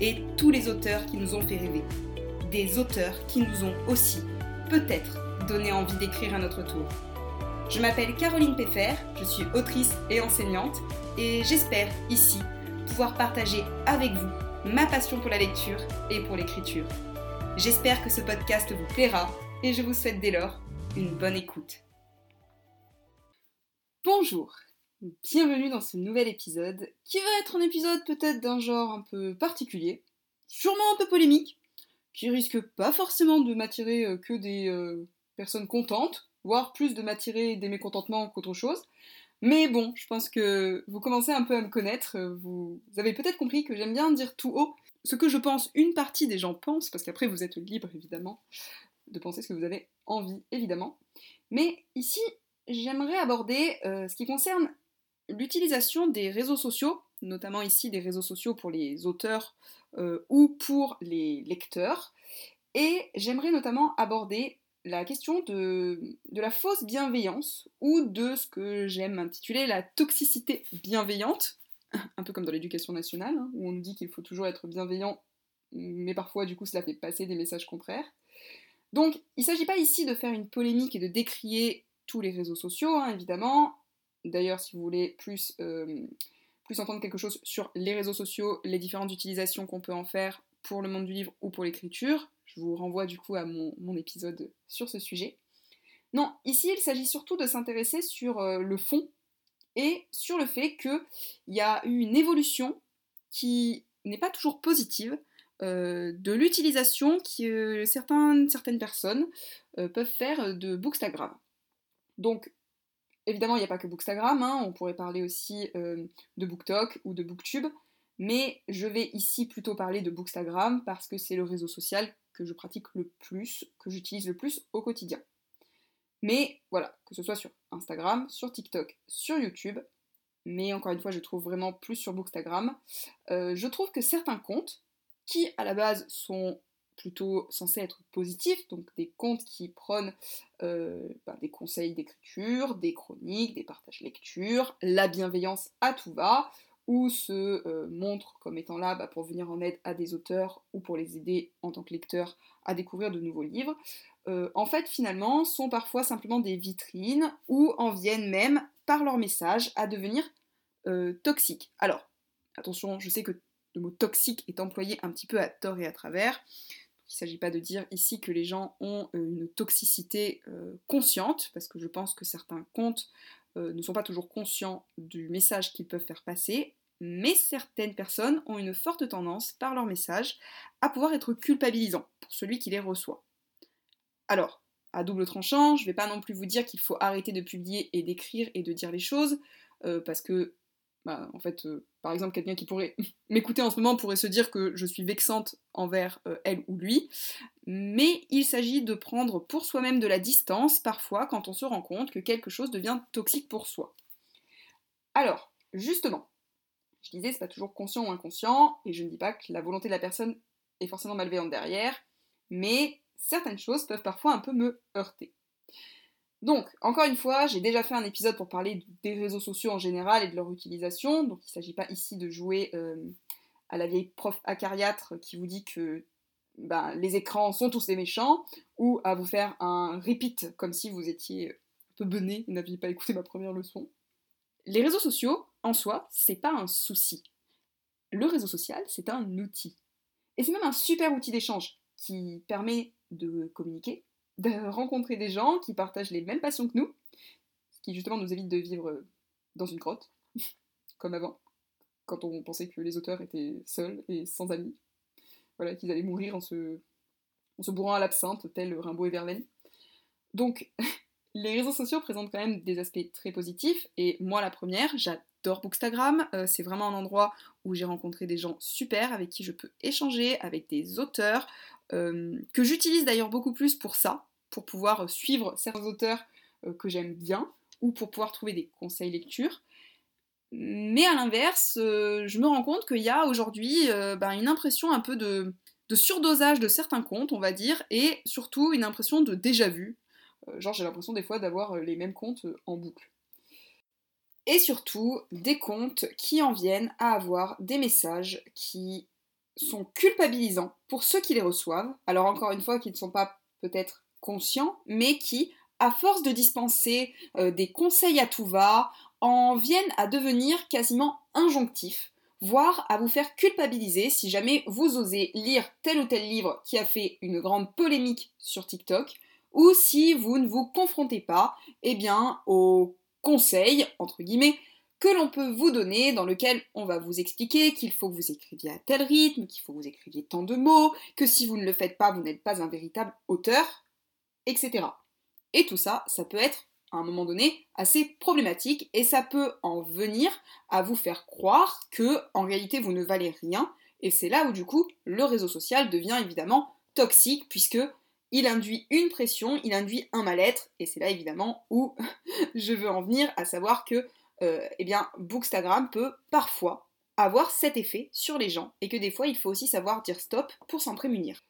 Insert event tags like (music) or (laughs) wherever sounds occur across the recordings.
et tous les auteurs qui nous ont fait rêver. Des auteurs qui nous ont aussi, peut-être, donné envie d'écrire à notre tour. Je m'appelle Caroline Peffer, je suis autrice et enseignante, et j'espère ici pouvoir partager avec vous ma passion pour la lecture et pour l'écriture. J'espère que ce podcast vous plaira et je vous souhaite dès lors une bonne écoute. Bonjour, bienvenue dans ce nouvel épisode qui va être un épisode peut-être d'un genre un peu particulier, sûrement un peu polémique, qui risque pas forcément de m'attirer euh, que des euh, personnes contentes, voire plus de m'attirer des mécontentements qu'autre chose. Mais bon, je pense que vous commencez un peu à me connaître, vous avez peut-être compris que j'aime bien dire tout haut ce que je pense, une partie des gens pensent, parce qu'après vous êtes libre évidemment, de penser ce que vous avez envie, évidemment. Mais ici, j'aimerais aborder euh, ce qui concerne l'utilisation des réseaux sociaux, notamment ici des réseaux sociaux pour les auteurs euh, ou pour les lecteurs. Et j'aimerais notamment aborder la question de, la fausse bienveillance ou de ce que j'aime intituler la toxicité bienveillante, (laughs) un peu comme dans l'éducation nationale, hein, où on dit qu'il faut toujours être bienveillant, mais parfois du coup cela fait passer des messages contraires. Donc, il ne s'agit pas ici de faire une polémique et de décrier tous les réseaux sociaux, hein, évidemment. D'ailleurs, si vous voulez plus, euh, plus entendre quelque chose sur les réseaux sociaux, les différentes utilisations qu'on peut en faire pour le monde du livre ou pour l'écriture, je vous renvoie du coup à mon, épisode sur ce sujet. Non, ici, il s'agit surtout de s'intéresser sur euh, le fond et sur le fait qu'il y a eu une évolution qui n'est pas toujours positive euh, de l'utilisation que certaines, personnes peuvent faire de Bookstagram. Donc, évidemment, il n'y a pas que Bookstagram, hein, on pourrait parler aussi euh, de BookTok ou de BookTube, mais je vais ici plutôt parler de Bookstagram parce que c'est le réseau social que je pratique le plus, que j'utilise le plus au quotidien. Mais voilà, que ce soit sur Instagram, sur TikTok, sur YouTube, mais encore une fois, je trouve vraiment plus sur Bookstagram, je trouve que certains comptes qui à la base sont plutôt censés être positifs, donc des comptes qui prônent euh, bah, des conseils d'écriture, des chroniques, des partages lecture, la bienveillance à tout va, ou se euh, montrent comme étant là bah, pour venir en aide à des auteurs ou pour les aider en tant que lecteurs à découvrir de nouveaux livres, euh, en fait finalement sont parfois simplement des vitrines ou en viennent même par leur message à devenir toxiques. Alors, attention, je sais que le mot toxique est employé un petit peu à tort et à travers. Il ne s'agit pas de dire ici que les gens ont euh, une toxicité euh, consciente, parce que je pense que certains comptes euh, ne sont pas toujours conscients du message qu'ils peuvent faire passer, mais certaines personnes ont une forte tendance, par leur message, à pouvoir être culpabilisants pour celui qui les reçoit. Alors, à double tranchant, je ne vais pas non plus vous dire qu'il faut arrêter de publier et d'écrire et de dire les choses, parce que bah, en fait, euh, par exemple, quelqu'un qui pourrait (laughs) m'écouter en ce moment pourrait se dire que je suis vexante envers euh, elle ou lui, mais il s'agit de prendre pour soi-même de la distance parfois quand on se rend compte que quelque chose devient toxique pour soi. Alors, justement, je disais, c'est pas toujours conscient ou inconscient, et je ne dis pas que la volonté de la personne est forcément malveillante derrière, mais certaines choses peuvent parfois un peu me heurter. Donc, encore une fois, j'ai déjà fait un épisode pour parler des réseaux sociaux en général et de leur utilisation, donc il ne s'agit pas ici de jouer euh, à la vieille prof acariâtre qui vous dit que ben, les écrans sont tous des méchants, ou à vous faire un repeat comme si vous étiez un peu bené et n'aviez pas écouté ma première leçon. Les réseaux sociaux, en soi, c'est pas un souci. Le réseau social, c'est un outil. Et c'est même un super outil d'échange qui permet de communiquer, de rencontrer des gens qui partagent les mêmes passions que nous, ce qui justement nous évite de vivre dans une grotte, (laughs) comme avant, quand on pensait que les auteurs étaient seuls et sans amis, voilà, qu'ils allaient mourir en se, bourrant à l'absinthe, tel Rimbaud et Verlaine. Donc, (laughs) les réseaux sociaux présentent quand même des aspects très positifs, et moi la première, j'adore Bookstagram, euh, c'est vraiment un endroit où j'ai rencontré des gens super, avec qui je peux échanger, avec des auteurs, euh, que j'utilise d'ailleurs beaucoup plus pour ça, pour pouvoir suivre certains auteurs euh, que j'aime bien, ou pour pouvoir trouver des conseils lecture. Mais à l'inverse, je me rends compte qu'il y a aujourd'hui ben, une impression un peu de, surdosage de certains comptes, on va dire, et surtout une impression de déjà vu. Euh, genre j'ai l'impression des fois d'avoir euh, les mêmes comptes euh, en boucle. Et surtout des comptes qui en viennent à avoir des messages qui sont culpabilisants pour ceux qui les reçoivent. Alors encore une fois, qui ne sont pas peut-être conscients, mais qui, à force de dispenser des conseils à tout va, en viennent à devenir quasiment injonctifs voire à vous faire culpabiliser si jamais vous osez lire tel ou tel livre qui a fait une grande polémique sur TikTok, ou si vous ne vous confrontez pas, eh bien, aux conseils, entre guillemets, que l'on peut vous donner, dans lequel on va vous expliquer qu'il faut que vous écriviez à tel rythme, qu'il faut que vous écriviez tant de mots, que si vous ne le faites pas, vous n'êtes pas un véritable auteur, etc. Et tout ça, ça peut être à un moment donné assez problématique et ça peut en venir à vous faire croire que en réalité vous ne valez rien et c'est là où du coup le réseau social devient évidemment toxique puisque il induit une pression, il induit un mal-être et c'est là évidemment où (laughs) je veux en venir à savoir que eh bien Bookstagram peut parfois avoir cet effet sur les gens et que des fois il faut aussi savoir dire stop pour s'en prémunir.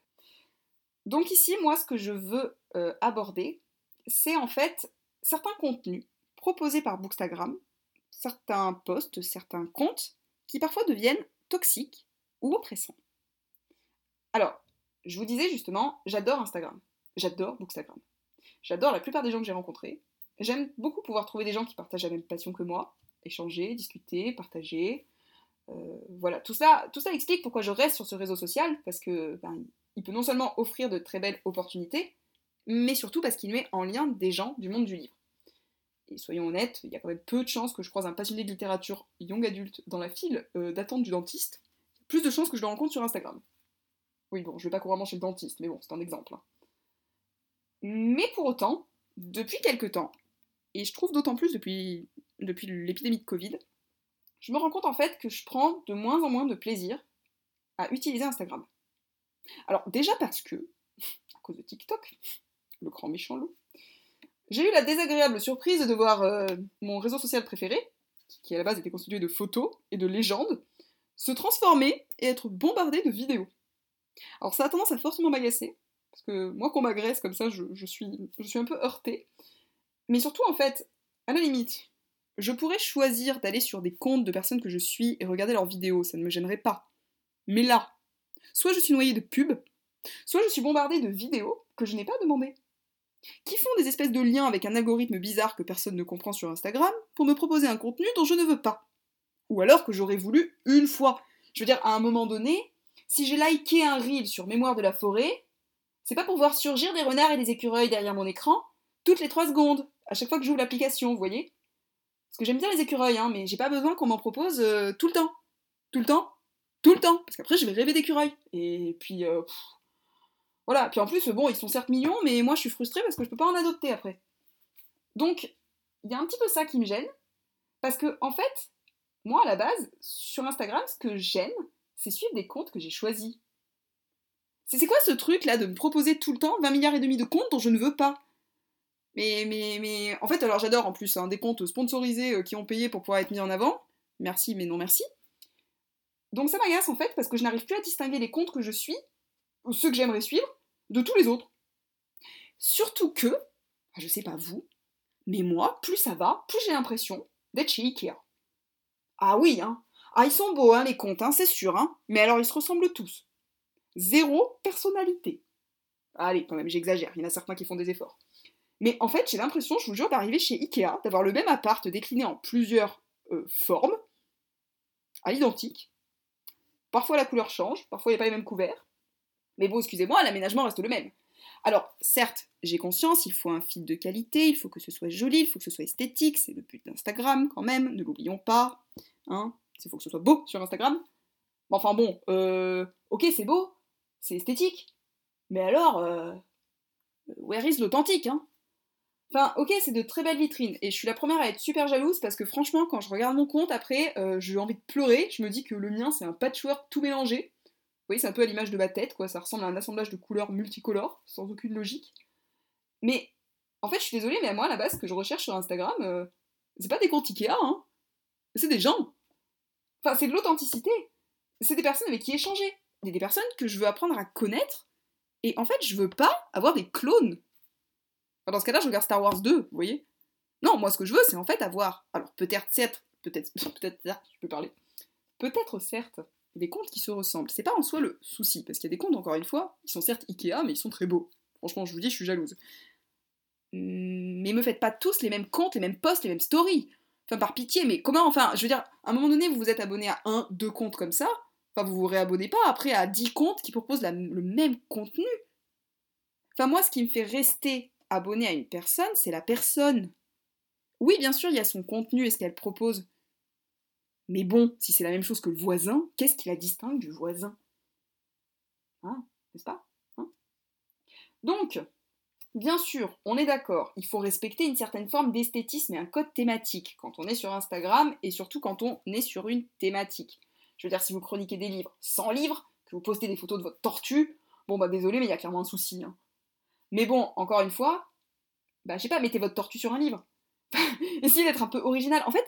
Donc ici moi ce que je veux euh, aborder c'est en fait certains contenus proposés par Bookstagram, certains posts, certains comptes, qui parfois deviennent toxiques ou oppressants. Alors, je vous disais justement, j'adore Instagram, j'adore Bookstagram, j'adore la plupart des gens que j'ai rencontrés, j'aime beaucoup pouvoir trouver des gens qui partagent la même passion que moi, échanger, discuter, partager. Euh, voilà, tout ça, tout ça explique pourquoi je reste sur ce réseau social, parce que ben, il peut non seulement offrir de très belles opportunités, mais surtout parce qu'il met en lien des gens du monde du livre. Et soyons honnêtes, il y a quand même peu de chances que je croise un passionné de littérature young adulte dans la file euh, d'attente du dentiste. Plus de chances que je le rencontre sur Instagram. Oui, bon, je vais pas couramment chez le dentiste, mais bon, c'est un exemple. Hein. Mais pour autant, depuis quelque temps, et je trouve d'autant plus depuis, depuis l'épidémie de Covid, je me rends compte en fait que je prends de moins en moins de plaisir à utiliser Instagram. Alors déjà parce que, (laughs) à cause de TikTok, le grand méchant loup, j'ai eu la désagréable surprise de voir euh, mon réseau social préféré, qui à la base était constitué de photos et de légendes, se transformer et être bombardé de vidéos. Alors ça a tendance à forcément m'agacer, parce que moi qu'on m'agresse comme ça, je, suis, je suis un peu heurtée. Mais surtout en fait, à la limite, je pourrais choisir d'aller sur des comptes de personnes que je suis et regarder leurs vidéos, ça ne me gênerait pas. Mais là, soit je suis noyée de pubs, soit je suis bombardée de vidéos que je n'ai pas demandées qui font des espèces de liens avec un algorithme bizarre que personne ne comprend sur Instagram pour me proposer un contenu dont je ne veux pas. Ou alors que j'aurais voulu une fois. Je veux dire, à un moment donné, si j'ai liké un reel sur Mémoire de la forêt, c'est pas pour voir surgir des renards et des écureuils derrière mon écran toutes les 3 secondes, à chaque fois que j'ouvre l'application, vous voyez? Parce que j'aime bien les écureuils, hein, mais j'ai pas besoin qu'on m'en propose euh, tout le temps. Tout le temps Tout le temps Parce qu'après, je vais rêver d'écureuils. Et puis, euh, voilà, puis en plus, bon, ils sont certes mignons, mais moi je suis frustrée parce que je peux pas en adopter après. Donc, il y a un petit peu ça qui me gêne, parce que, en fait, moi à la base, sur Instagram, ce que j'aime, c'est suivre des comptes que j'ai choisis. C'est quoi ce truc là de me proposer tout le temps 20 milliards et demi de comptes dont je ne veux pas? Mais, mais, mais, en fait, alors j'adore en plus hein, des comptes sponsorisés euh, qui ont payé pour pouvoir être mis en avant. Merci, mais non merci. Donc ça m'agace en fait parce que je n'arrive plus à distinguer les comptes que je suis ou ceux que j'aimerais suivre, de tous les autres. Surtout que, je sais pas vous, mais moi, plus ça va, plus j'ai l'impression d'être chez Ikea. Ah oui, hein. Ah, ils sont beaux, hein, les comptes, hein, c'est sûr, hein. Mais alors, ils se ressemblent tous. Zéro personnalité. Allez, quand même, j'exagère, il y en a certains qui font des efforts. Mais en fait, j'ai l'impression, je vous jure, d'arriver chez Ikea, d'avoir le même appart décliné en plusieurs euh, formes, à l'identique. Parfois la couleur change, parfois il n'y a pas les mêmes couverts. Mais bon, excusez-moi, l'aménagement reste le même. Alors, certes, j'ai conscience, il faut un feed de qualité, il faut que ce soit joli, il faut que ce soit esthétique, c'est le but d'Instagram quand même, ne l'oublions pas. Hein il faut que ce soit beau sur Instagram. enfin bon, euh, ok, c'est beau, c'est esthétique, mais alors, euh, where is l'authentique, hein? Enfin, ok, c'est de très belles vitrines. Et je suis la première à être super jalouse parce que franchement, quand je regarde mon compte, après, euh, j'ai envie de pleurer. Je me dis que le mien, c'est un patchwork tout mélangé. Vous voyez, c'est un peu à l'image de ma tête, quoi. Ça ressemble à un assemblage de couleurs multicolores, sans aucune logique. Mais, en fait, je suis désolée, mais à moi, à la base, ce que je recherche sur Instagram, euh, c'est pas des comptes Ikea, hein. C'est des gens. Enfin, c'est de l'authenticité. C'est des personnes avec qui échanger. Des, des personnes que je veux apprendre à connaître. Et en fait, je veux pas avoir des clones dans ce cas-là, je regarde Star Wars 2, vous voyez Non, moi ce que je veux, c'est en fait avoir. Alors peut-être, certes, peut-être, (laughs) peut-être, je peux parler. Peut-être, certes, des contes qui se ressemblent. C'est pas en soi le souci, parce qu'il y a des contes, encore une fois, ils sont certes Ikea, mais ils sont très beaux. Franchement, je vous dis, je suis jalouse. Mais me faites pas tous les mêmes comptes, les mêmes posts, les mêmes stories. Enfin, par pitié, mais comment, enfin, je veux dire, à un moment donné, vous vous êtes abonné à un, deux comptes comme ça, enfin, vous vous réabonnez pas après à dix comptes qui proposent le même contenu. Enfin, moi, ce qui me fait rester abonné à une personne, c'est la personne. Oui, bien sûr, il y a son contenu et ce qu'elle propose. Mais bon, si c'est la même chose que le voisin, qu'est-ce qui la distingue du voisin? Hein? N'est-ce pas? Hein? Donc, bien sûr, on est d'accord, il faut respecter une certaine forme d'esthétisme et un code thématique quand on est sur Instagram et surtout quand on est sur une thématique. Je veux dire, si vous chroniquez des livres sans livres, que vous postez des photos de votre tortue, bon bah désolé, mais il y a clairement un souci. Hein. Mais bon, encore une fois, bah je sais pas, mettez votre tortue sur un livre. (laughs) Essayez d'être un peu original. En fait,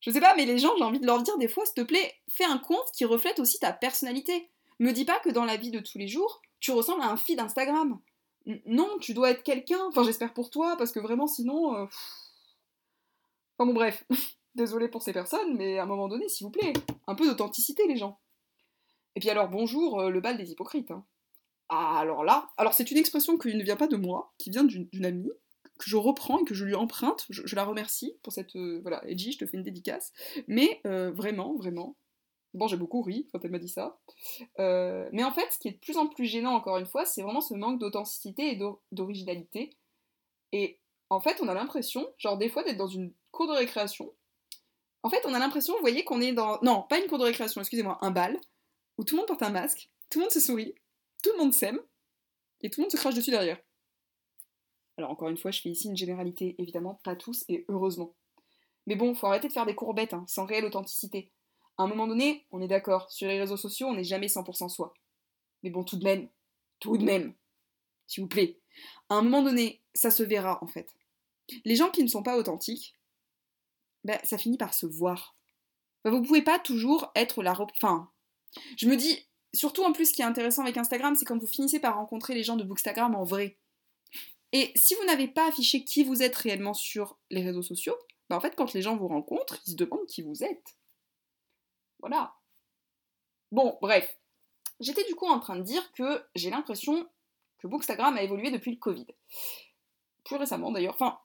je sais pas, mais les gens, j'ai envie de leur dire des fois, s'il te plaît, fais un compte qui reflète aussi ta personnalité. Me dis pas que dans la vie de tous les jours, tu ressembles à un feed Instagram. non, tu dois être quelqu'un. Enfin, j'espère pour toi, parce que vraiment, sinon. Euh, enfin bon, bref. (laughs) Désolé pour ces personnes, mais à un moment donné, s'il vous plaît, un peu d'authenticité, les gens. Et puis alors, bonjour, euh, le bal des hypocrites. Hein. Ah, alors là, alors c'est une expression qui ne vient pas de moi, qui vient d'une amie, que je reprends et que je lui emprunte. Je, la remercie pour cette. Euh, voilà, Edgy, je te fais une dédicace. Mais euh, vraiment, vraiment. Bon, j'ai beaucoup ri quand elle m'a dit ça. Euh, mais en fait, ce qui est de plus en plus gênant, encore une fois, c'est vraiment ce manque d'authenticité et d'originalité. Et en fait, on a l'impression, genre des fois, d'être dans une cour de récréation. En fait, on a l'impression, vous voyez, qu'on est dans. Non, pas une cour de récréation, excusez-moi, un bal, où tout le monde porte un masque, tout le monde se sourit, tout le monde s'aime, et tout le monde se crache dessus derrière. Alors encore une fois, je fais ici une généralité, évidemment, pas tous, et heureusement. Mais bon, faut arrêter de faire des courbettes, hein, sans réelle authenticité. À un moment donné, on est d'accord, sur les réseaux sociaux, on n'est jamais 100% soi. Mais bon, tout de même, tout de même, s'il vous plaît. À un moment donné, ça se verra, en fait. Les gens qui ne sont pas authentiques, ben, ça finit par se voir. Ben, vous pouvez pas toujours être la... Enfin, je me dis, surtout en plus, ce qui est intéressant avec Instagram, c'est quand vous finissez par rencontrer les gens de Bookstagram en vrai. Et si vous n'avez pas affiché qui vous êtes réellement sur les réseaux sociaux, bah en fait, quand les gens vous rencontrent, ils se demandent qui vous êtes. Voilà. Bon, bref. J'étais du coup en train de dire que j'ai l'impression que Bookstagram a évolué depuis le Covid. Plus récemment d'ailleurs, enfin,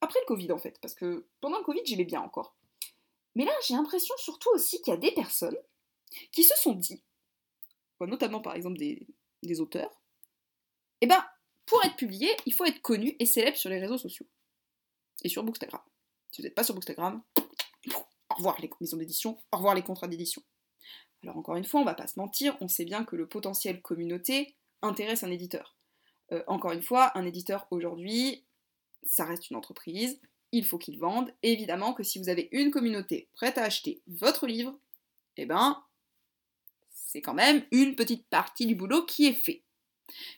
après le Covid en fait, parce que pendant le Covid, j'aimais bien encore. Mais là, j'ai l'impression surtout aussi qu'il y a des personnes qui se sont dit, notamment par exemple des, auteurs, eh ben, pour être publié, il faut être connu et célèbre sur les réseaux sociaux. Et sur Bookstagram. Si vous n'êtes pas sur Bookstagram, au revoir les maisons d'édition, au revoir les contrats d'édition. Alors encore une fois, on va pas se mentir, on sait bien que le potentiel communauté intéresse un éditeur. Euh, encore une fois, un éditeur aujourd'hui, ça reste une entreprise, il faut qu'il vende. évidemment que si vous avez une communauté prête à acheter votre livre, eh ben, c'est quand même une petite partie du boulot qui est fait.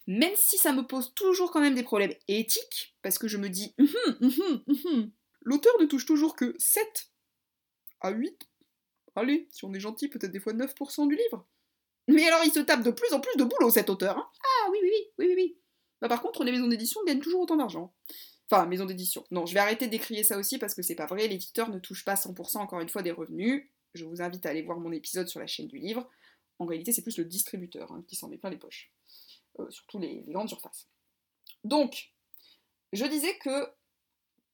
Même si ça me pose toujours quand même des problèmes éthiques, parce que je me dis, hum, hum, hum, l'auteur ne touche toujours que 7 à 8, allez, si on est gentil, peut-être des fois 9% du livre. Mais alors il se tape de plus en plus de boulot cet auteur. Hein. ah oui, oui, oui, oui, oui, oui. Bah, par contre, les maisons d'édition gagnent toujours autant d'argent. Enfin, maison d'édition. Non, je vais arrêter d'écrire ça aussi parce que c'est pas vrai, l'éditeur ne touche pas 100% encore une fois des revenus. Je vous invite à aller voir mon épisode sur la chaîne du livre. En réalité, c'est plus le distributeur hein, qui s'en met plein les poches. Euh, surtout les, grandes surfaces. Donc, je disais que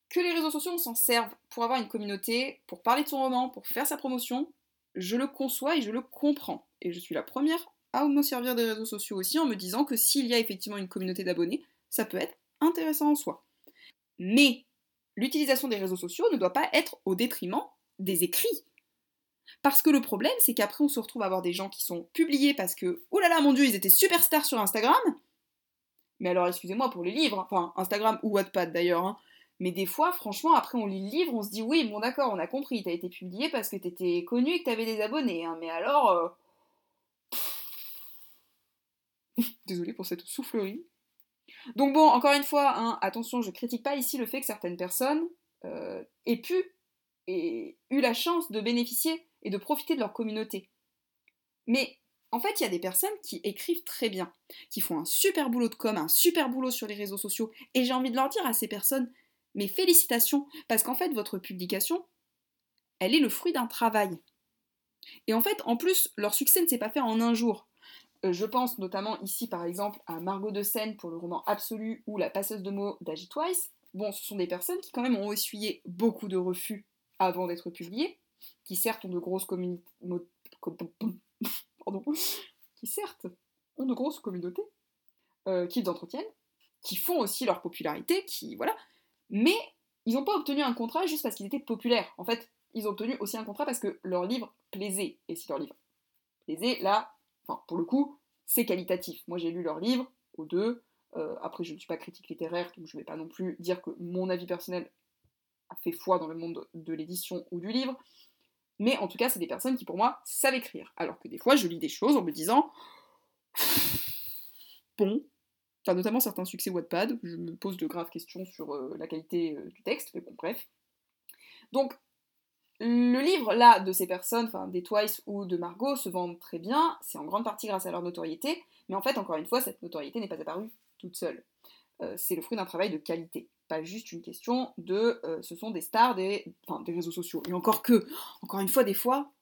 que les réseaux sociaux s'en servent pour avoir une communauté, pour parler de son roman, pour faire sa promotion, je le conçois et je le comprends. Et je suis la première à me servir des réseaux sociaux aussi en me disant que s'il y a effectivement une communauté d'abonnés, ça peut être intéressant en soi. Mais l'utilisation des réseaux sociaux ne doit pas être au détriment des écrits. Parce que le problème, c'est qu'après, on se retrouve à avoir des gens qui sont publiés parce que, oh là là, mon dieu, ils étaient superstars sur Instagram. Mais alors, excusez-moi pour les livres, enfin, Instagram ou Wattpad d'ailleurs, hein. Mais des fois, franchement, après on lit le livre, on se dit oui, bon d'accord, on a compris, t'as été publié parce que t'étais connu et que t'avais des abonnés. Hein, mais alors... Euh... (laughs) Désolée pour cette soufflerie. Donc bon, encore une fois, hein, attention, je critique pas ici le fait que certaines personnes euh, aient pu et eu la chance de bénéficier et de profiter de leur communauté. Mais en fait, il y a des personnes qui écrivent très bien, qui font un super boulot de com, un super boulot sur les réseaux sociaux, et j'ai envie de leur dire à ces personnes, mais félicitations, parce qu'en fait, votre publication, elle est le fruit d'un travail. Et en fait, en plus, leur succès ne s'est pas fait en un jour. Euh, je pense notamment ici, par exemple, à Margot de Seine pour le roman Absolu ou La passeuse de mots d'Agi Twice. Bon, ce sont des personnes qui quand même ont essuyé beaucoup de refus avant d'être publiées, qui certes ont de grosses communautés qui certes ont de grosses communautés, qu'ils entretiennent, qui font aussi leur popularité, qui voilà, mais ils n'ont pas obtenu un contrat juste parce qu'ils étaient populaires. En fait, ils ont obtenu aussi un contrat parce que leur livre plaisait. Et si leur livre plaisait, là, enfin, pour le coup, c'est qualitatif. Moi, j'ai lu leur livre, aux deux. Euh, après, je ne suis pas critique littéraire, donc je ne vais pas non plus dire que mon avis personnel a fait foi dans le monde de l'édition ou du livre. Mais en tout cas, c'est des personnes qui, pour moi, savent écrire. Alors que des fois, je lis des choses en me disant Bon, enfin, notamment certains succès Wattpad, je me pose de graves questions sur euh, la qualité euh, du texte, mais bon, bref. Donc, le livre, là, de ces personnes, enfin, des Twice ou de Margot, se vend très bien, c'est en grande partie grâce à leur notoriété, mais en fait, encore une fois, cette notoriété n'est pas apparue toute seule. Euh, c'est le fruit d'un travail de qualité pas juste une question de euh, ce sont des stars des, des réseaux sociaux. Et encore que, encore une fois, des fois,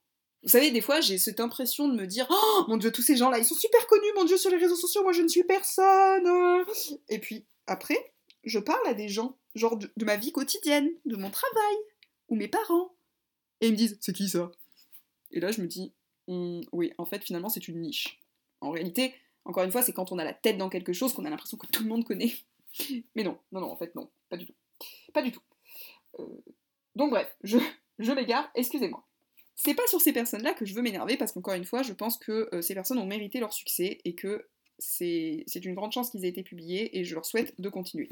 vous savez, des fois j'ai cette impression de me dire Oh mon dieu, tous ces gens-là, ils sont super connus, mon dieu, sur les réseaux sociaux, moi je ne suis personne. Et puis après, je parle à des gens, genre de, ma vie quotidienne, de mon travail, ou mes parents. Et ils me disent C'est qui ça? Et là je me dis «Hum, Oui, en fait, finalement, c'est une niche. En réalité, encore une fois, c'est quand on a la tête dans quelque chose qu'on a l'impression que tout le monde connaît. Mais non, non, non, en fait, non, pas du tout. Pas du tout. Euh, donc bref, je, (laughs) je m'égare, excusez-moi. C'est pas sur ces personnes-là que je veux m'énerver, parce qu'encore une fois, je pense que euh, ces personnes ont mérité leur succès et que c'est une grande chance qu'ils aient été publiés et je leur souhaite de continuer.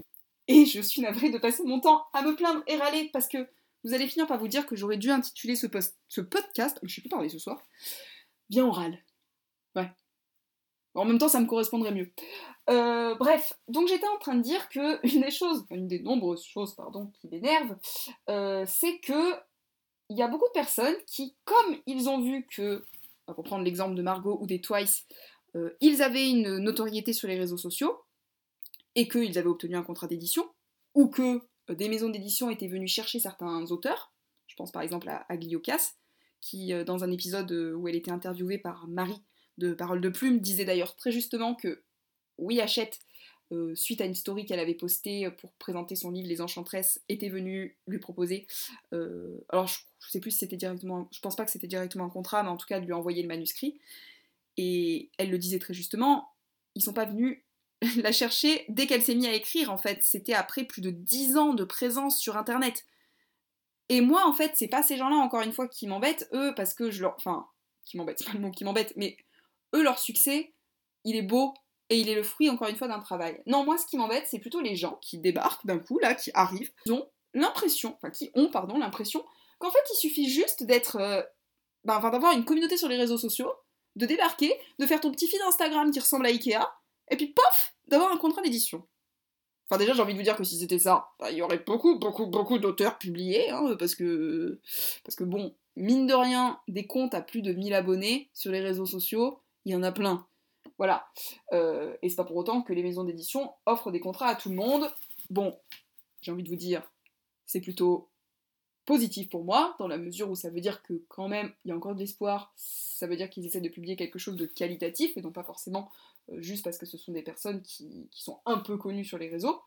Et je suis navrée de passer mon temps à me plaindre et râler parce que vous allez finir par vous dire que j'aurais dû intituler ce, post, ce podcast, je sais plus parler ce soir, bien on râle. Ouais. En même temps, ça me correspondrait mieux. Euh, bref, donc j'étais en train de dire que (laughs) une des choses, une des nombreuses choses, pardon, qui m'énervent, euh, c'est que il y a beaucoup de personnes qui, comme ils ont vu que, pour prendre l'exemple de Margot ou des Twice, euh, ils avaient une notoriété sur les réseaux sociaux et qu'ils avaient obtenu un contrat d'édition, ou que des maisons d'édition étaient venues chercher certains auteurs, je pense par exemple à, à qui, dans un épisode où elle était interviewée par Marie de Parole de Plume, disait d'ailleurs très justement que oui Hachette, euh, suite à une story qu'elle avait postée pour présenter son livre Les Enchantresses, était venue lui proposer. Euh, alors je, sais plus si c'était directement, je pense pas que c'était directement un contrat, mais en tout cas de lui envoyer le manuscrit. Et elle le disait très justement, ils sont pas venus (laughs) la chercher dès qu'elle s'est mise à écrire en fait. C'était après plus de 10 ans de présence sur internet. Et moi en fait, c'est pas ces gens-là encore une fois qui m'embêtent, eux, parce que je leur. Enfin, qui m'embêtent, pas le mot qui m'embête, mais eux, leur succès, il est beau, et il est le fruit encore une fois d'un travail. Non, moi ce qui m'embête, c'est plutôt les gens qui débarquent d'un coup, là, qui arrivent, qui ont l'impression, enfin qui ont, pardon, l'impression qu'en fait il suffit juste d'être, euh, ben, enfin d'avoir une communauté sur les réseaux sociaux, de débarquer, de faire ton petit feed Instagram qui ressemble à Ikea, et puis pof, d'avoir un contrat d'édition. Enfin déjà j'ai envie de vous dire que si c'était ça, ben, il y aurait beaucoup, beaucoup, beaucoup d'auteurs publiés, hein, parce que, parce que bon, mine de rien, des comptes à plus de 1000 abonnés sur les réseaux sociaux, il y en a plein. Voilà. Euh, et c'est pas pour autant que les maisons d'édition offrent des contrats à tout le monde. Bon, j'ai envie de vous dire, c'est plutôt positif pour moi, dans la mesure où ça veut dire que quand même, il y a encore de l'espoir, ça veut dire qu'ils essaient de publier quelque chose de qualitatif, et non pas forcément euh, juste parce que ce sont des personnes qui, sont un peu connues sur les réseaux.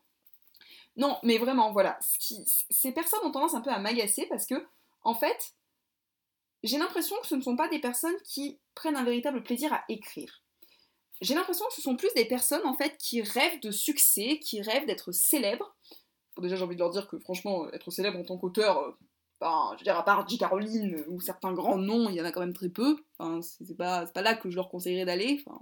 Non, mais vraiment, voilà, ces personnes ont tendance un peu à m'agacer parce que, en fait, j'ai l'impression que ce ne sont pas des personnes qui prennent un véritable plaisir à écrire j'ai l'impression que ce sont plus des personnes en fait qui rêvent de succès, qui rêvent d'être célèbres. déjà, j'ai envie de leur dire que franchement, être célèbre en tant qu'auteur, euh, je veux dire, à part J. Caroline ou certains grands noms, il y en a quand même très peu. Enfin, c'est pas, là que je leur conseillerais d'aller. Enfin,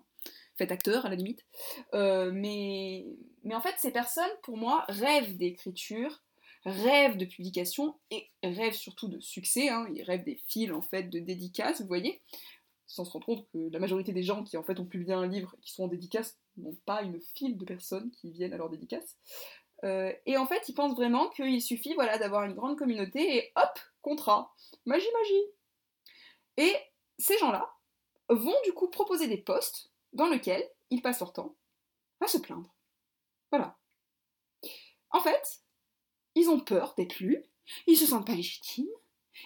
faites acteur à la limite. Euh, mais en fait, ces personnes, pour moi, rêvent d'écriture, rêve de publication et rêve surtout de succès. Hein. Il rêve des fils en fait de dédicaces, vous voyez sans se rendre compte que la majorité des gens qui en fait ont publié un livre qui sont en dédicace n'ont pas une file de personnes qui viennent à leur dédicace. Euh, et en fait, ils pensent vraiment qu'il suffit voilà, d'avoir une grande communauté et hop, contrat. Magie, magie. Et ces gens-là vont du coup proposer des posts dans lesquels ils passent leur temps à se plaindre. Voilà. En fait, ils ont peur d'être lus, ils se sentent pas légitimes,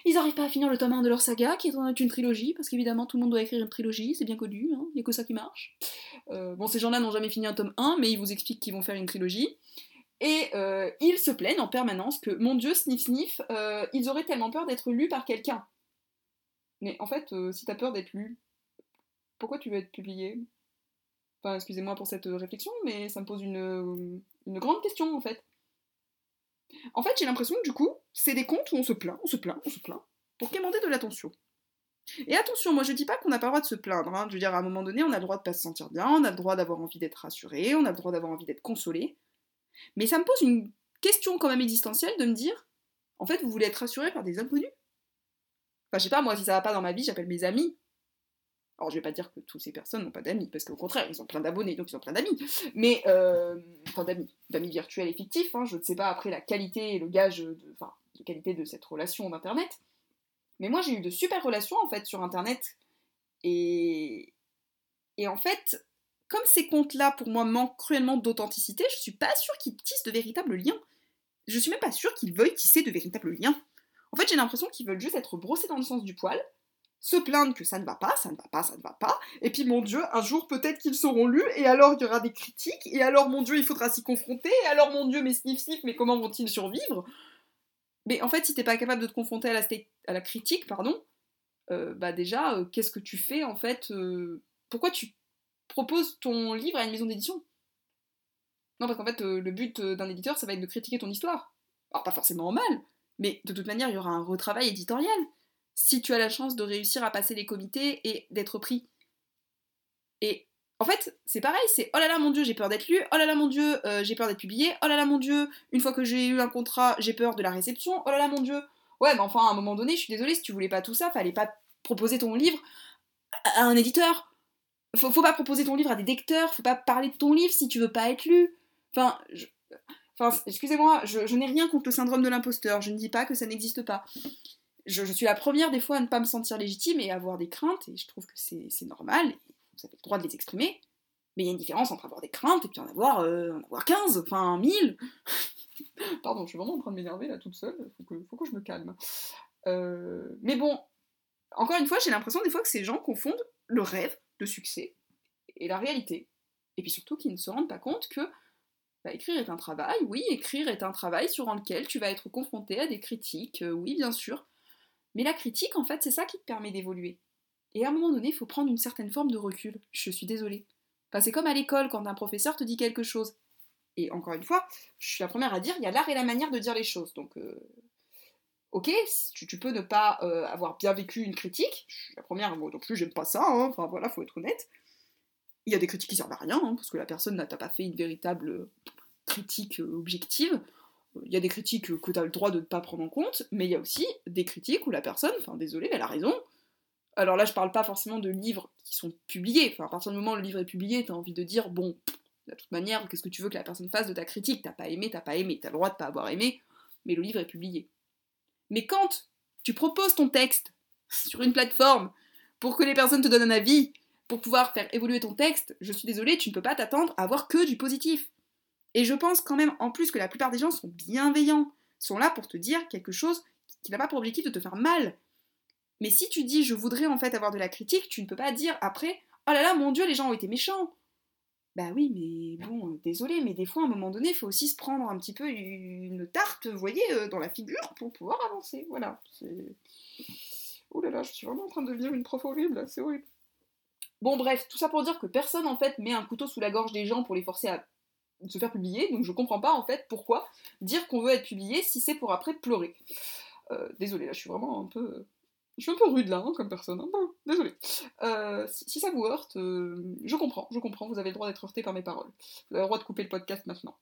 ils n'arrivent pas à finir le tome 1 de leur saga, qui est une trilogie, parce qu'évidemment tout le monde doit écrire une trilogie, c'est bien connu, hein, il n'y a que ça qui marche. Euh, bon, ces gens-là n'ont jamais fini un tome 1, mais ils vous expliquent qu'ils vont faire une trilogie. Et euh, ils se plaignent en permanence que, mon dieu, sniff sniff, euh, ils auraient tellement peur d'être lus par quelqu'un. Mais en fait, si t'as peur d'être lu, pourquoi tu veux être publié? Enfin, excusez-moi pour cette réflexion, mais ça me pose une grande question en fait. En fait, j'ai l'impression que du coup, c'est des comptes où on se plaint, on se plaint, on se plaint, pour quémander de l'attention. Et attention, moi je dis pas qu'on n'a pas le droit de se plaindre. Hein. Je veux dire, à un moment donné, on a le droit de pas se sentir bien, on a le droit d'avoir envie d'être rassuré, on a le droit d'avoir envie d'être consolé. Mais ça me pose une question quand même existentielle de me dire, en fait, vous voulez être rassuré par des inconnus Enfin, je sais pas, moi, si ça va pas dans ma vie, j'appelle mes amis. Alors, je vais pas dire que toutes ces personnes n'ont pas d'amis, parce qu'au contraire, ils ont plein d'abonnés, donc ils ont plein d'amis. Mais, euh, d'amis, d'amis virtuels et fictifs. Hein, je ne sais pas après la qualité et le gage, de, enfin, de qualité de cette relation d'Internet. Mais moi, j'ai eu de super relations, en fait, sur Internet. Et, et en fait, comme ces comptes-là, pour moi, manquent cruellement d'authenticité, je suis pas sûre qu'ils tissent de véritables liens. Je suis même pas sûre qu'ils veuillent tisser de véritables liens. En fait, j'ai l'impression qu'ils veulent juste être brossés dans le sens du poil, se plaindre que ça ne va pas, ça ne va pas, ça ne va pas, et puis mon Dieu, un jour peut-être qu'ils seront lus, et alors il y aura des critiques, et alors mon Dieu, il faudra s'y confronter, et alors mon Dieu, mais sniff sniff, mais comment vont-ils survivre? Mais en fait, si t'es pas capable de te confronter à la, à la critique, pardon, euh, bah déjà, euh, qu'est-ce que tu fais en fait euh, Pourquoi tu proposes ton livre à une maison d'édition? Non, parce qu'en fait, le but d'un éditeur, ça va être de critiquer ton histoire. Alors pas forcément en mal, mais de toute manière, il y aura un retravail éditorial si tu as la chance de réussir à passer les comités et d'être pris. Et en fait, c'est pareil, c'est oh là là mon dieu, j'ai peur d'être lu, oh là là mon dieu, euh, j'ai peur d'être publié, oh là là mon dieu, une fois que j'ai eu un contrat, j'ai peur de la réception, oh là là mon dieu. Ouais, mais enfin, à un moment donné, je suis désolée, si tu voulais pas tout ça, fallait pas proposer ton livre à un éditeur. Faut, pas proposer ton livre à des lecteurs, faut pas parler de ton livre si tu veux pas être lu. Enfin, enfin excusez-moi, je, je n'ai rien contre le syndrome de l'imposteur, je ne dis pas que ça n'existe pas je, suis la première des fois à ne pas me sentir légitime et à avoir des craintes, et je trouve que c'est normal, vous avez le droit de les exprimer, mais il y a une différence entre avoir des craintes et puis en avoir, euh, en avoir 15, enfin 1000. (laughs) Pardon, je suis vraiment en train de m'énerver là toute seule, faut que, faut que je me calme. Euh, mais bon, encore une fois, j'ai l'impression des fois que ces gens confondent le rêve de succès et la réalité. Et puis surtout qu'ils ne se rendent pas compte que bah, écrire est un travail, oui, écrire est un travail sur lequel tu vas être confronté à des critiques, euh, oui, bien sûr, mais la critique, en fait, c'est ça qui te permet d'évoluer. Et à un moment donné, il faut prendre une certaine forme de recul. Je suis désolée. Enfin, c'est comme à l'école quand un professeur te dit quelque chose. Et encore une fois, je suis la première à dire, il y a l'art et la manière de dire les choses. Donc, euh, ok, tu, peux ne pas euh, avoir bien vécu une critique. Je suis la première, moi non plus, j'aime pas ça. Hein. Enfin voilà, faut être honnête. Il y a des critiques qui servent à rien, hein, parce que la personne n'a pas fait une véritable critique euh, objective il y a des critiques que tu as le droit de ne pas prendre en compte, mais il y a aussi des critiques où la personne, enfin désolé, elle a raison. Alors là, je parle pas forcément de livres qui sont publiés. Enfin, à partir du moment où le livre est publié, tu as envie de dire, bon, de toute manière, qu'est-ce que tu veux que la personne fasse de ta critique? T'as pas aimé, t'as pas aimé, t'as le droit de pas avoir aimé, mais le livre est publié. Mais quand tu proposes ton texte (laughs) sur une plateforme pour que les personnes te donnent un avis, pour pouvoir faire évoluer ton texte, je suis désolée, tu ne peux pas t'attendre à avoir que du positif. Et je pense quand même en plus que la plupart des gens sont bienveillants, sont là pour te dire quelque chose qui n'a pas pour objectif de te faire mal. Mais si tu dis je voudrais en fait avoir de la critique, tu ne peux pas dire après oh là là mon dieu les gens ont été méchants. Bah oui mais bon euh, désolé mais des fois à un moment donné il faut aussi se prendre un petit peu une tarte vous voyez euh, dans la figure pour pouvoir avancer voilà. Oh là là je suis vraiment en train de devenir une prof horrible c'est horrible. Bon bref tout ça pour dire que personne en fait met un couteau sous la gorge des gens pour les forcer à se faire publier, donc je comprends pas en fait pourquoi dire qu'on veut être publié si c'est pour après pleurer. Euh, désolé, là je suis vraiment un peu. Je suis un peu rude là, hein, comme personne. Hein. désolé. Euh, si, ça vous heurte, euh, je comprends, je comprends, vous avez le droit d'être heurté par mes paroles. Vous avez le droit de couper le podcast maintenant.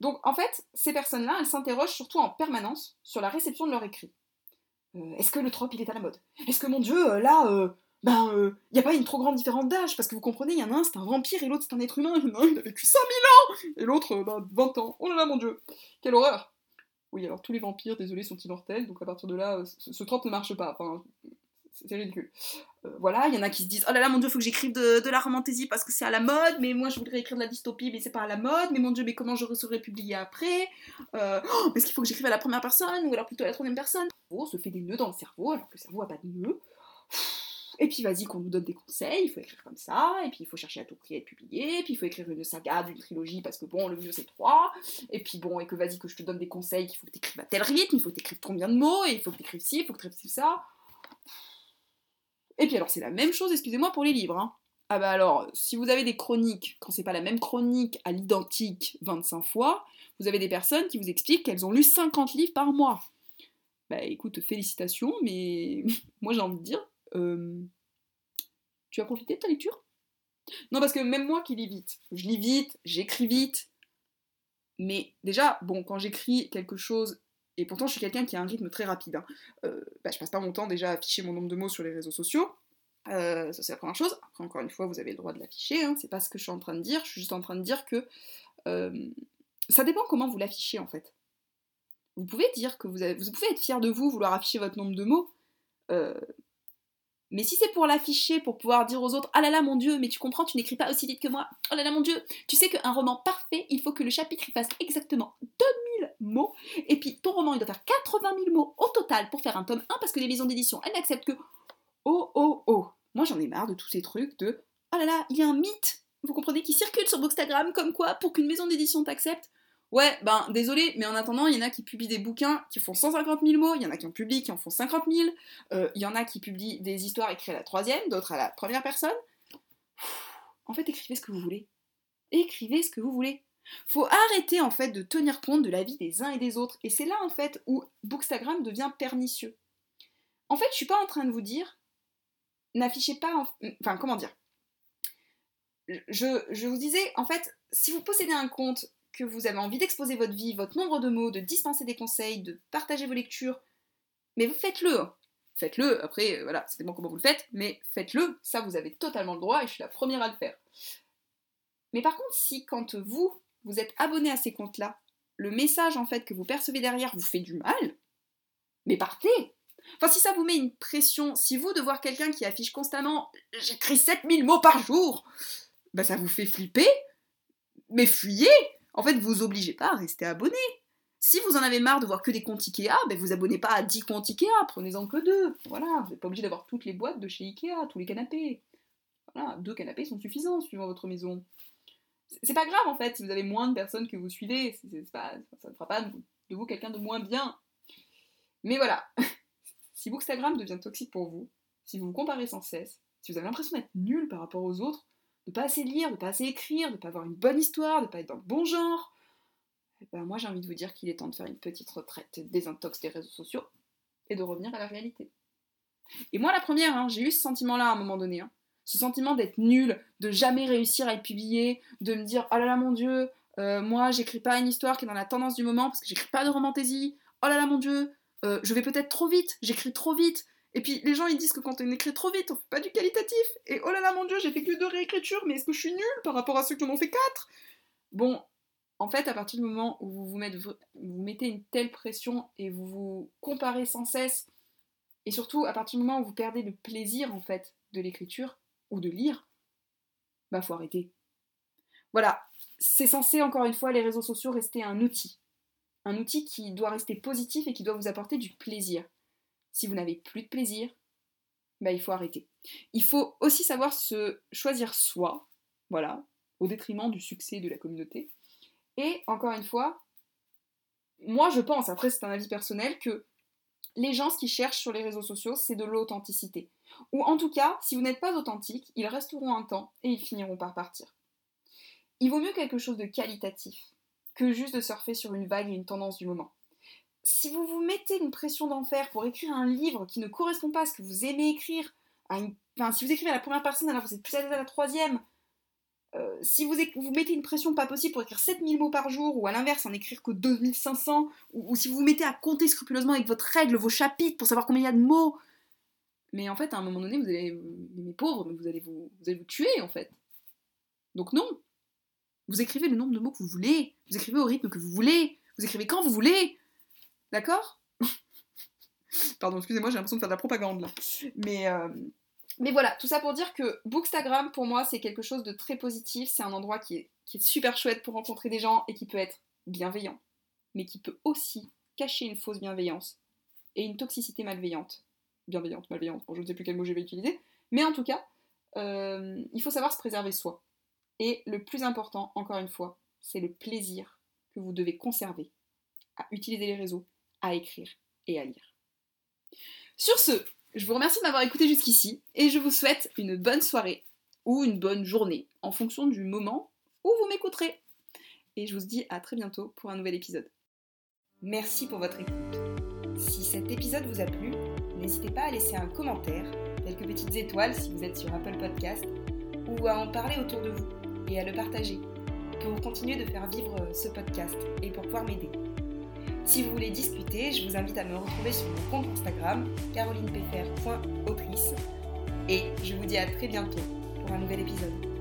Donc en fait, ces personnes-là, elles s'interrogent surtout en permanence sur la réception de leur écrit. Euh, Est-ce que le trope, il est à la mode? Est-ce que, mon Dieu, là, ben, il n'y a pas une trop grande différence d'âge Parce que vous comprenez, il y en a un, c'est un vampire, et l'autre, c'est un être humain. Il y en a un, il a vécu 5000 ans Et l'autre, ben, 20 ans. Oh là là, mon Dieu Quelle horreur Oui, alors tous les vampires, désolé, sont immortels, donc à partir de là, ce, ce trope ne marche pas. Enfin, c'est ridicule. Euh, voilà, il y en a qui se disent Oh là là, mon dieu, faut que j'écrive de, la romantaisie parce que c'est à la mode, mais moi je voudrais écrire de la dystopie, mais c'est pas à la mode, mais mon dieu, mais comment je serais publié après? Euh, oh, Est-ce qu'il faut que j'écrive à la première personne ou alors plutôt à la troisième personne? On se fait des nœuds dans le cerveau alors que le cerveau a pas de nœuds. Et puis vas-y qu'on nous donne des conseils, il faut écrire comme ça, et puis il faut chercher à tout prix à être publié, et puis il faut écrire une saga d'une trilogie parce que bon, le mieux c'est trois, et puis bon, et que vas-y que je te donne des conseils, qu'il faut que tu écrives à tel rythme, il faut que tu écrives combien de mots, et il faut que tu écrives ci, il faut que tu écrives ça. Et puis alors c'est la même chose, excusez-moi, pour les livres. Hein. Ah bah alors, si vous avez des chroniques, quand c'est pas la même chronique à l'identique 25 fois, vous avez des personnes qui vous expliquent qu'elles ont lu 50 livres par mois. Bah écoute, félicitations, mais (laughs) moi j'ai envie de dire, euh... tu as profité de ta lecture? Non, parce que même moi qui lis vite, je lis vite, j'écris vite, mais déjà, bon, quand j'écris quelque chose et pourtant je suis quelqu'un qui a un rythme très rapide. Hein. Euh, bah, je passe pas mon temps déjà à afficher mon nombre de mots sur les réseaux sociaux. Euh, ça c'est la première chose. Après encore une fois, vous avez le droit de l'afficher. Hein. C'est pas ce que je suis en train de dire. Je suis juste en train de dire que euh, ça dépend comment vous l'affichez en fait. Vous pouvez dire que vous, avez, vous pouvez être fier de vous, vouloir afficher votre nombre de mots. Mais si c'est pour l'afficher, pour pouvoir dire aux autres Ah là là, mon Dieu, mais tu comprends, tu n'écris pas aussi vite que moi. Oh là là, mon Dieu, tu sais qu'un roman parfait, il faut que le chapitre fasse exactement 2000 mots. Et puis ton roman, il doit faire 80 000 mots au total pour faire un tome 1 parce que les maisons d'édition, elles n'acceptent que Oh, oh, oh. Moi, j'en ai marre de tous ces trucs de Oh là là, il y a un mythe, vous comprenez, qui circule sur Bookstagram comme quoi, pour qu'une maison d'édition t'accepte, Ouais, ben désolé, mais en attendant, il y en a qui publient des bouquins qui font 150 000 mots, il y en a qui en publient qui en font 50 000, euh, il y en a qui publient des histoires écrites à la troisième, d'autres à la première personne. En fait, écrivez ce que vous voulez. Écrivez ce que vous voulez. Faut arrêter en fait de tenir compte de la vie des uns et des autres. Et c'est là en fait où Bookstagram devient pernicieux. En fait, je suis pas en train de vous dire, n'affichez pas, en... enfin comment dire? Je vous disais, en fait, si vous possédez un compte que vous avez envie d'exposer votre vie, votre nombre de mots, de dispenser des conseils, de partager vos lectures, mais vous faites-le. Hein. Faites-le, après, voilà, ça dépend comment vous le faites, mais faites-le, ça vous avez totalement le droit et je suis la première à le faire. Mais par contre, si quand vous, vous êtes abonné à ces comptes-là, le message en fait que vous percevez derrière vous fait du mal, mais partez Enfin, si ça vous met une pression, si vous, de voir quelqu'un qui affiche constamment « j'écris 7000 mots par jour », bah ça vous fait flipper, mais fuyez en fait, vous obligez pas à rester abonné. Si vous en avez marre de voir que des comptes Ikea, ben vous abonnez pas à 10 comptes Ikea, prenez-en que deux. Voilà, vous n'êtes pas obligé d'avoir toutes les boîtes de chez Ikea, tous les canapés. Voilà, deux canapés sont suffisants suivant votre maison. C'est pas grave en fait si vous avez moins de personnes que vous suivez, ça ne fera pas de vous quelqu'un de moins bien. Mais voilà, (laughs) si Bookstagram devient toxique pour vous, si vous vous comparez sans cesse, si vous avez l'impression d'être nul par rapport aux autres, de pas assez lire, de pas assez écrire, de pas avoir une bonne histoire, de pas être dans le bon genre, ben moi j'ai envie de vous dire qu'il est temps de faire une petite retraite des intox des réseaux sociaux et de revenir à la réalité. Et moi la première, hein, j'ai eu ce sentiment-là à un moment donné. Hein. Ce sentiment d'être nul, de jamais réussir à être publié, de me dire oh là là mon dieu, euh, moi j'écris pas une histoire qui est dans la tendance du moment parce que j'écris pas de romantaisie, oh là là mon dieu, euh, je vais peut-être trop vite, j'écris trop vite, et puis les gens ils disent que quand on écrit trop vite, on fait pas du qualitatif. Et oh là là mon dieu, j'ai fait que deux réécritures, mais est-ce que je suis nulle par rapport à ceux qui en ont fait quatre? Bon, en fait, à partir du moment où vous mettez, vous mettez une telle pression et vous vous comparez sans cesse, et surtout à partir du moment où vous perdez le plaisir en fait de l'écriture ou de lire, bah faut arrêter. Voilà, c'est censé encore une fois les réseaux sociaux rester un outil. Un outil qui doit rester positif et qui doit vous apporter du plaisir si vous n'avez plus de plaisir, bah, il faut arrêter. Il faut aussi savoir se choisir soi, voilà, au détriment du succès de la communauté. Et encore une fois, moi je pense, après c'est un avis personnel, que les gens ce qu'ils cherchent sur les réseaux sociaux, c'est de l'authenticité. Ou en tout cas, si vous n'êtes pas authentique, ils resteront un temps et ils finiront par partir. Il vaut mieux quelque chose de qualitatif que juste de surfer sur une vague et une tendance du moment si vous vous mettez une pression d'enfer pour écrire un livre qui ne correspond pas à ce que vous aimez écrire, si vous écrivez à la première personne alors vous êtes plus à la troisième, euh, si vous, vous, mettez une pression pas possible pour écrire 7000 mots par jour, ou à l'inverse, en écrire que 2500, ou, ou, si vous vous mettez à compter scrupuleusement avec votre règle, vos chapitres, pour savoir combien il y a de mots, mais en fait, à un moment donné, vous allez, vous allez vous tuer, en fait. Donc non, vous écrivez le nombre de mots que vous voulez, vous écrivez au rythme que vous voulez, vous écrivez quand vous voulez, d'accord? (laughs) Pardon, excusez-moi, j'ai l'impression de faire de la propagande là. Mais, euh, mais voilà, tout ça pour dire que Bookstagram, pour moi, c'est quelque chose de très positif. C'est un endroit qui est, qui est super chouette pour rencontrer des gens et qui peut être bienveillant, mais qui peut aussi cacher une fausse bienveillance et une toxicité malveillante. Bienveillante, malveillante, bon, je ne sais plus quel mot je vais utiliser. Mais en tout cas, euh, il faut savoir se préserver soi. Et le plus important, encore une fois, c'est le plaisir que vous devez conserver à utiliser les réseaux, à écrire et à lire. Sur ce, je vous remercie de m'avoir écouté jusqu'ici et je vous souhaite une bonne soirée ou une bonne journée en fonction du moment où vous m'écouterez. Et je vous dis à très bientôt pour un nouvel épisode. Merci pour votre écoute. Si cet épisode vous a plu, n'hésitez pas à laisser un commentaire, quelques petites étoiles si vous êtes sur Apple Podcast, ou à en parler autour de vous et à le partager pour continuer de faire vivre ce podcast et pour pouvoir m'aider. Si vous voulez discuter, je vous invite à me retrouver sur mon compte Instagram, carolinepfr.autrice. Et je vous dis à très bientôt pour un nouvel épisode.